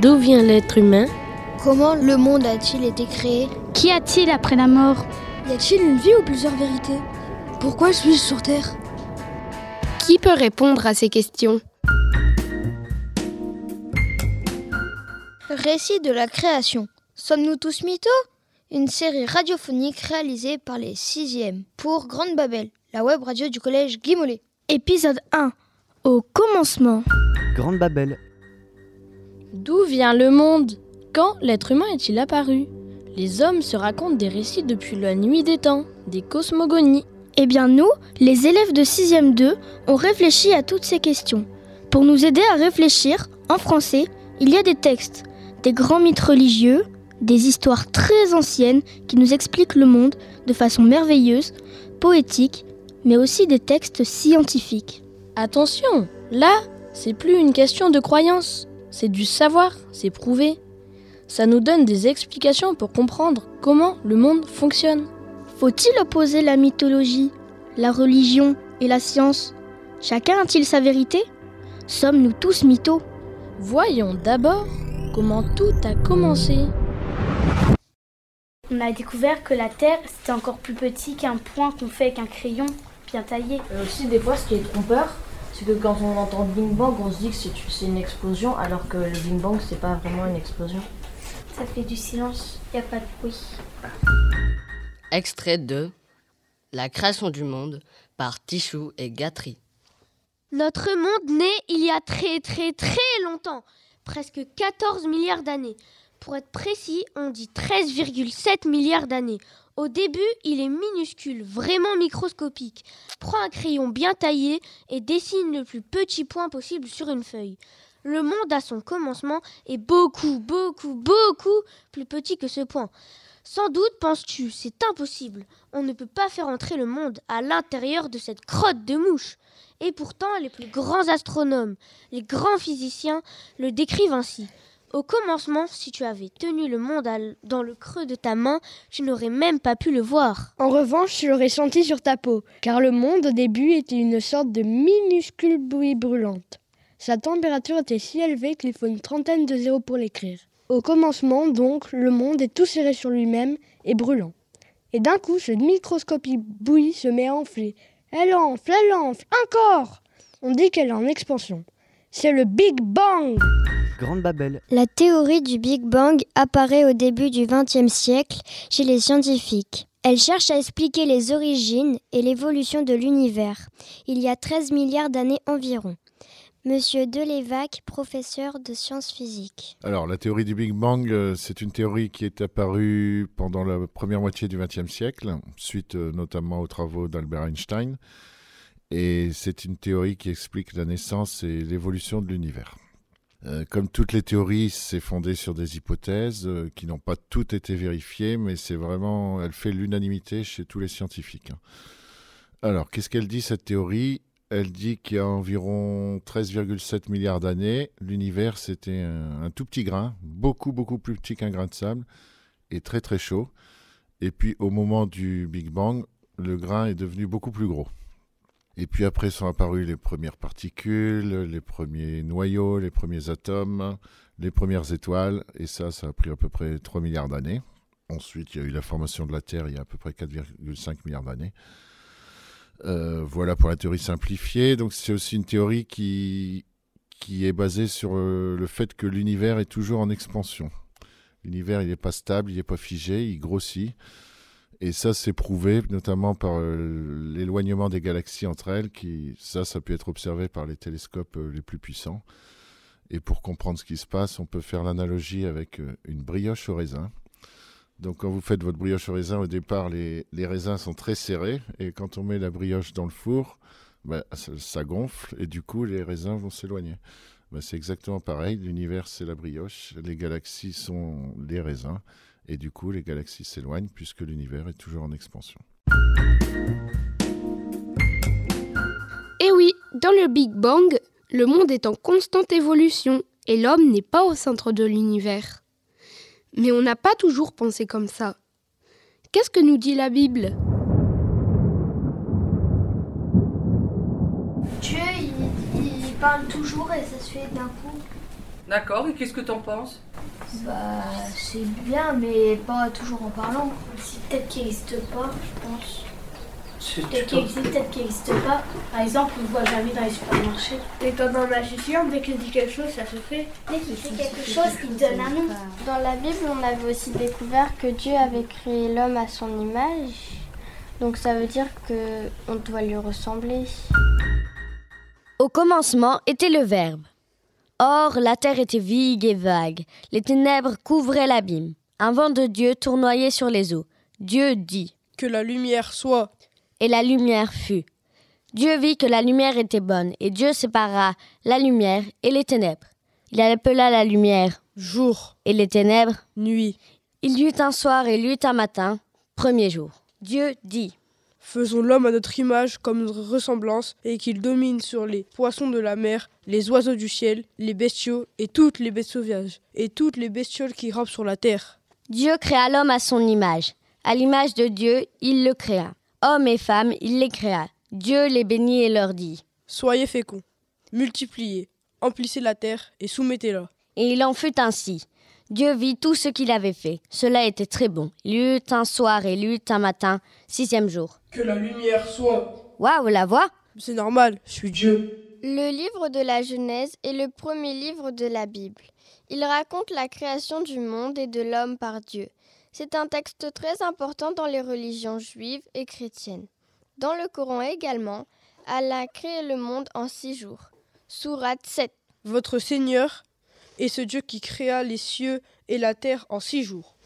D'où vient l'être humain? Comment le monde a-t-il été créé? Qu'y a-t-il après la mort? Y a-t-il une vie ou plusieurs vérités? Pourquoi suis-je sur Terre? Qui peut répondre à ces questions? Récit de la création. Sommes-nous tous mythos? Une série radiophonique réalisée par les 6e pour Grande Babel, la web radio du collège Guy Mollet. Épisode 1. Au commencement. Grande Babel. D'où vient le monde? Quand l'être humain est-il apparu? Les hommes se racontent des récits depuis la nuit des temps, des cosmogonies. Eh bien nous, les élèves de 6e 2, on réfléchi à toutes ces questions. Pour nous aider à réfléchir, en français, il y a des textes, des grands mythes religieux, des histoires très anciennes qui nous expliquent le monde de façon merveilleuse, poétique, mais aussi des textes scientifiques. Attention, là, c'est plus une question de croyance, c'est du savoir, c'est prouvé. Ça nous donne des explications pour comprendre comment le monde fonctionne. Faut-il opposer la mythologie, la religion et la science? Chacun a-t-il sa vérité? Sommes-nous tous mythos? Voyons d'abord comment tout a commencé. On a découvert que la Terre, c'était encore plus petit qu'un point qu'on fait avec un crayon bien taillé. Euh, aussi, des fois, ce qui est trompeur, c'est que quand on entend Big Bang, on se dit que c'est une explosion, alors que le Big Bang, c'est pas vraiment une explosion. Ça fait du silence, y a pas de bruit. Extrait de La création du monde par Tichou et Gatry. Notre monde naît il y a très très très longtemps, presque 14 milliards d'années. Pour être précis, on dit 13,7 milliards d'années. Au début, il est minuscule, vraiment microscopique. Prends un crayon bien taillé et dessine le plus petit point possible sur une feuille. Le monde à son commencement est beaucoup, beaucoup, beaucoup plus petit que ce point. Sans doute penses-tu, c'est impossible. On ne peut pas faire entrer le monde à l'intérieur de cette crotte de mouche. Et pourtant, les plus grands astronomes, les grands physiciens le décrivent ainsi. Au commencement, si tu avais tenu le monde dans le creux de ta main, tu n'aurais même pas pu le voir. En revanche, tu l'aurais senti sur ta peau, car le monde au début était une sorte de minuscule bouillie brûlante. Sa température était si élevée qu'il faut une trentaine de zéros pour l'écrire. Au commencement, donc, le monde est tout serré sur lui-même et brûlant. Et d'un coup, cette microscopique bouillie se met à enfler. Elle enfle, elle enfle, encore On dit qu'elle est en expansion. C'est le Big Bang Grande Babel. La théorie du Big Bang apparaît au début du XXe siècle chez les scientifiques. Elle cherche à expliquer les origines et l'évolution de l'univers, il y a 13 milliards d'années environ. Monsieur Delévac, professeur de sciences physiques. Alors, la théorie du Big Bang, euh, c'est une théorie qui est apparue pendant la première moitié du XXe siècle, suite euh, notamment aux travaux d'Albert Einstein. Et c'est une théorie qui explique la naissance et l'évolution de l'univers. Euh, comme toutes les théories, c'est fondé sur des hypothèses euh, qui n'ont pas toutes été vérifiées, mais c'est vraiment, elle fait l'unanimité chez tous les scientifiques. Hein. Alors, qu'est-ce qu'elle dit cette théorie? Elle dit qu'il y a environ 13,7 milliards d'années, l'univers c'était un, un, tout petit grain, beaucoup beaucoup plus petit qu'un grain de sable, et très très chaud. Et puis au moment du Big Bang, le grain est devenu beaucoup plus gros. Et puis après sont apparues les premières particules, les premiers noyaux, les premiers atomes, les premières étoiles, et ça, ça a pris à peu près 3 milliards d'années. Ensuite, il y a eu la formation de la Terre il y a à peu près 4,5 milliards d'années. Euh, voilà pour la théorie simplifiée. Donc c'est aussi une théorie qui, qui est basée sur euh, le fait que l'univers est toujours en expansion. L'univers, il n'est pas stable, il n'est pas figé, il grossit. Et ça, c'est prouvé notamment par euh, l'éloignement des galaxies entre elles, qui, ça, ça peut être observé par les télescopes euh, les plus puissants. Et pour comprendre ce qui se passe, on peut faire l'analogie avec euh, une brioche au raisin. Donc quand vous faites votre brioche au raisin, au départ, les, les raisins sont très serrés, et quand on met la brioche dans le four, bah, ça, gonfle, et du coup, les raisins vont s'éloigner. Bah, c'est exactement pareil, l'univers, c'est la brioche, les galaxies sont les raisins. Et du coup, les galaxies s'éloignent puisque l'univers est toujours en expansion. Et oui, dans le Big Bang, le monde est en constante évolution et l'homme n'est pas au centre de l'univers. Mais on n'a pas toujours pensé comme ça. Qu'est-ce que nous dit la Bible? Dieu, il, il, parle toujours et ça se fait d'un coup. D'accord, et qu'est-ce que t'en penses? Bah, c'est bien, mais pas toujours en parlant. C'est peut-être qu'il n'existe pas, je pense. Peut-être qu'il existe, peut-être qu'il n'existe pas. Par exemple, on ne voit jamais dans les supermarchés. Et comme un magicien, dès qu'il dit quelque chose, ça se fait. Dès qu'il fait quelque chose, il donne un nom. Dans la Bible, on avait aussi découvert que Dieu avait créé l'homme à son image. Donc ça veut dire que on doit lui ressembler. Au commencement était le Verbe. Or, la terre était vide et vague. Les ténèbres couvraient l'abîme. Un vent de Dieu tournoyait sur les eaux. Dieu dit Que la lumière soit. Et la lumière fut. Dieu vit que la lumière était bonne, et Dieu sépara la lumière et les ténèbres. Il appela la lumière jour et les ténèbres nuit. Il y eut un soir et il y eut un matin, premier jour. Dieu dit Faisons l'homme à notre image comme notre ressemblance, et qu'il domine sur les poissons de la mer, les oiseaux du ciel, les bestiaux et toutes les bêtes sauvages, et toutes les bestioles qui rampent sur la terre. Dieu créa l'homme à son image. À l'image de Dieu, il le créa. Hommes et femmes, il les créa. Dieu les bénit et leur dit Soyez féconds, multipliez, emplissez la terre et soumettez-la. Et il en fut ainsi. Dieu vit tout ce qu'il avait fait. Cela était très bon. Il y eut un soir et il y eut un matin, sixième jour. Que la lumière soit. Waouh, la voix C'est normal, je suis Dieu. Le livre de la Genèse est le premier livre de la Bible. Il raconte la création du monde et de l'homme par Dieu. C'est un texte très important dans les religions juives et chrétiennes. Dans le Coran également, Allah a créé le monde en six jours. Sourate 7. Votre Seigneur est ce Dieu qui créa les cieux et la terre en six jours.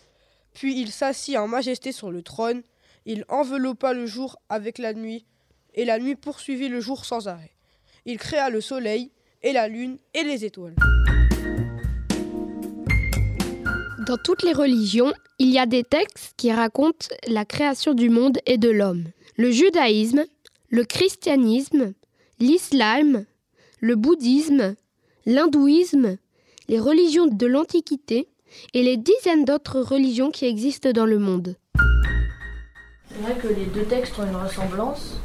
Puis il s'assit en majesté sur le trône, il enveloppa le jour avec la nuit, et la nuit poursuivit le jour sans arrêt. Il créa le soleil et la lune et les étoiles. Dans toutes les religions, il y a des textes qui racontent la création du monde et de l'homme. Le judaïsme, le christianisme, l'islam, le bouddhisme, l'hindouisme, les religions de l'Antiquité et les dizaines d'autres religions qui existent dans le monde. C'est vrai que les deux textes ont une ressemblance,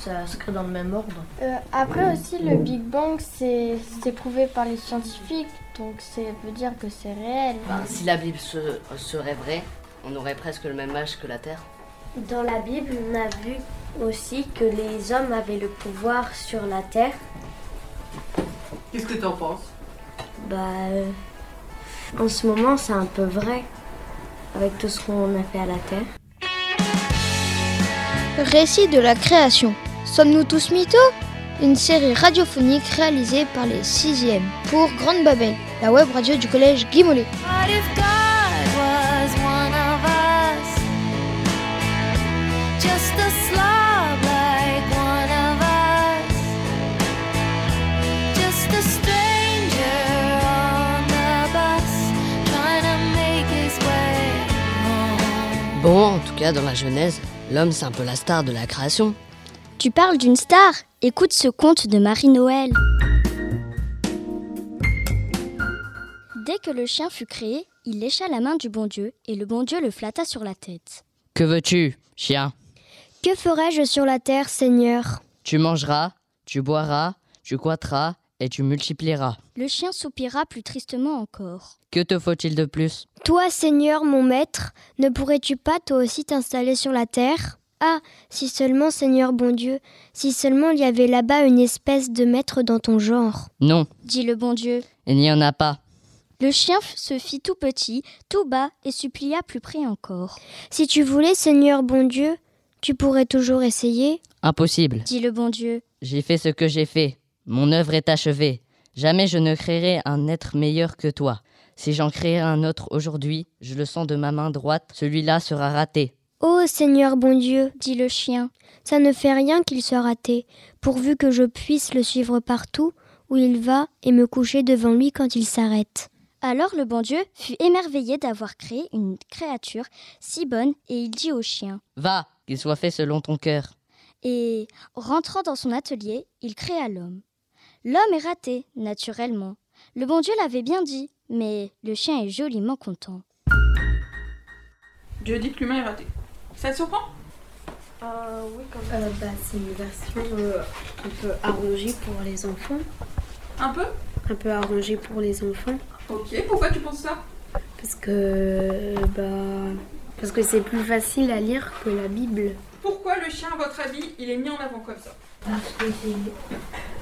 ça se crée dans le même ordre. Euh, après aussi, le Big Bang, c'est prouvé par les scientifiques, donc ça veut dire que c'est réel. Ben, si la Bible se, serait vraie, on aurait presque le même âge que la Terre. Dans la Bible, on a vu aussi que les hommes avaient le pouvoir sur la Terre. Qu'est-ce que tu en penses? Bah, euh, en ce moment, c'est un peu vrai, avec tout ce qu'on a fait à la Terre. Récit de la création. Sommes-nous tous mythos? Une série radiophonique réalisée par les 6e pour Grande Babel, la web radio du collège Guy cas, dans la Genèse, l'homme c'est un peu la star de la création. Tu parles d'une star Écoute ce conte de Marie-Noël. Dès que le chien fut créé, il lécha la main du bon Dieu et le bon Dieu le flatta sur la tête. Que veux-tu, chien? Que ferai-je sur la terre, Seigneur? Tu mangeras, tu boiras, tu coîteras et tu multiplieras. Le chien soupira plus tristement encore. Que te faut-il de plus? Toi, Seigneur, mon maître, ne pourrais-tu pas toi aussi t'installer sur la terre? Ah, si seulement, Seigneur bon Dieu, si seulement il y avait là-bas une espèce de maître dans ton genre. Non, dit le bon Dieu. Il n'y en a pas. Le chien se fit tout petit, tout bas, et supplia plus près encore. Si tu voulais, Seigneur bon Dieu, tu pourrais toujours essayer. Impossible, dit le bon Dieu. J'ai fait ce que j'ai fait. Mon œuvre est achevée. Jamais je ne créerai un être meilleur que toi. Si j'en créerai un autre aujourd'hui, je le sens de ma main droite, celui-là sera raté. Ô Seigneur bon Dieu, dit le chien, ça ne fait rien qu'il soit raté, pourvu que je puisse le suivre partout où il va et me coucher devant lui quand il s'arrête. Alors le bon Dieu fut émerveillé d'avoir créé une créature si bonne et il dit au chien Va, qu'il soit fait selon ton cœur. Et rentrant dans son atelier, il créa l'homme. L'homme est raté, naturellement. Le bon Dieu l'avait bien dit, mais le chien est joliment content. Dieu dit que l'humain est raté. Ça te surprend? Euh, oui, quand même. bah, c'est une version euh, un peu arrangée pour les enfants. Un peu? Un peu arrangé pour les enfants. Ok, pourquoi tu penses ça? Parce que bah parce que c'est plus facile à lire que la Bible. Pourquoi le chien, à votre avis, il est mis en avant comme ça? Parce que c'est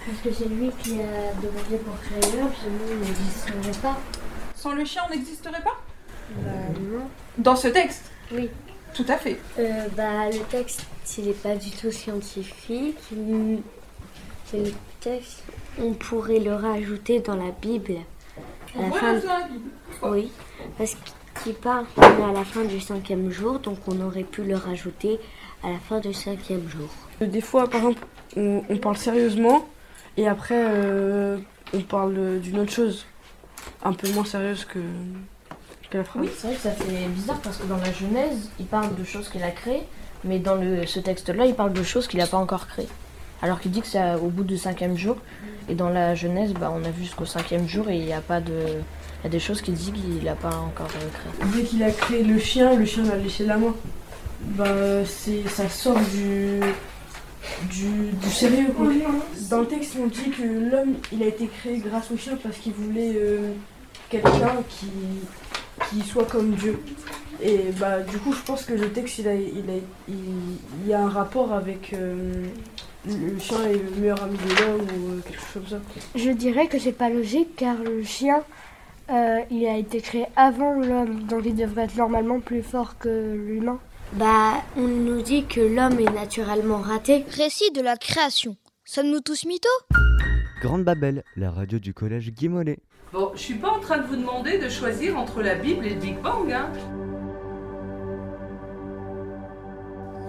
parce que c'est lui qui a demandé pour créer l'homme, sinon il n'existerait pas. Sans le chien, on n'existerait pas Bah non. Dans ce texte Oui. Tout à fait. Euh, bah, le texte, il n'est pas du tout scientifique. C'est le texte, on pourrait le rajouter dans la Bible. On pourrait rajouter dans la Bible. Oui, parce qu'il parle qu'on est à la fin du cinquième jour, donc on aurait pu le rajouter à la fin du cinquième jour. Des fois, par exemple, on, on parle sérieusement et après, euh, on parle d'une autre chose, un peu moins sérieuse que, que la phrase. Oui, c'est vrai que ça fait bizarre parce que dans la Genèse, il parle de choses qu'il a créées, mais dans le, ce texte-là, il parle de choses qu'il n'a pas encore créées. Alors qu'il dit que c'est au bout du cinquième jour, et dans la Genèse, bah, on a vu jusqu'au cinquième jour et il n'y a pas de. Il y a des choses qu'il dit qu'il n'a pas encore euh, créées. Dès qu'il a créé le chien, le chien a léché la main. Bah, c'est, ça sort du, du, du sérieux quoi. Dans le texte, on dit que l'homme, il a été créé grâce au chien parce qu'il voulait euh, quelqu'un qui, qui soit comme Dieu. Et bah, du coup, je pense que le texte, il, a, il, a, il, il y a un rapport avec euh, le chien est le meilleur ami de l'homme ou euh, quelque chose comme ça. Je dirais que c'est pas logique car le chien, euh, il a été créé avant l'homme, donc il devrait être normalement plus fort que l'humain. Bah, on nous dit que l'homme est naturellement raté. Récit de la création. Sommes-nous tous mythos? Grande Babel, la radio du collège Guy Mollet. Bon, je suis pas en train de vous demander de choisir entre la Bible et le Big Bang, hein.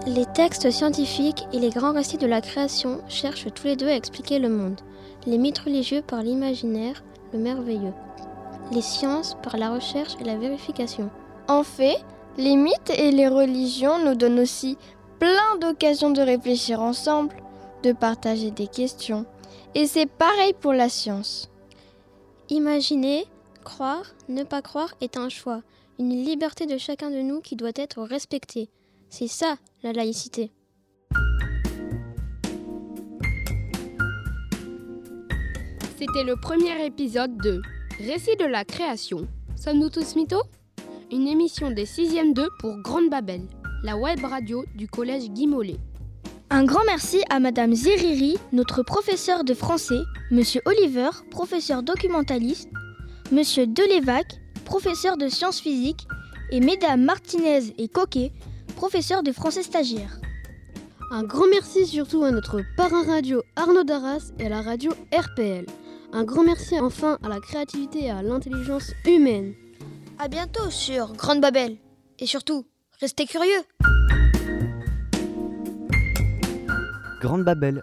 Les textes scientifiques et les grands récits de la création cherchent tous les deux à expliquer le monde. Les mythes religieux par l'imaginaire, le merveilleux. Les sciences par la recherche et la vérification. En fait, les mythes et les religions nous donnent aussi plein d'occasions de réfléchir ensemble, de partager des questions. Et c'est pareil pour la science. Imaginer, croire, ne pas croire est un choix, une liberté de chacun de nous qui doit être respectée. C'est ça, la laïcité. C'était le premier épisode de Récit de la création. Sommes-nous tous mythos? Une émission des 6e 2 pour Grande Babel, la web radio du collège Guy Mollet. Un grand merci à Madame Ziriri, notre professeur de français, Monsieur Oliver, professeur documentaliste, Monsieur Delevac, professeur de sciences physiques, et Mesdames Martinez et Coquet, professeurs de français stagiaire. Un grand merci surtout à notre parrain radio Arnaud Darras et à la radio RPL. Un grand merci enfin à la créativité et à l'intelligence humaine. À bientôt sur Grande Babel. Et surtout, restez curieux. Grande Babel,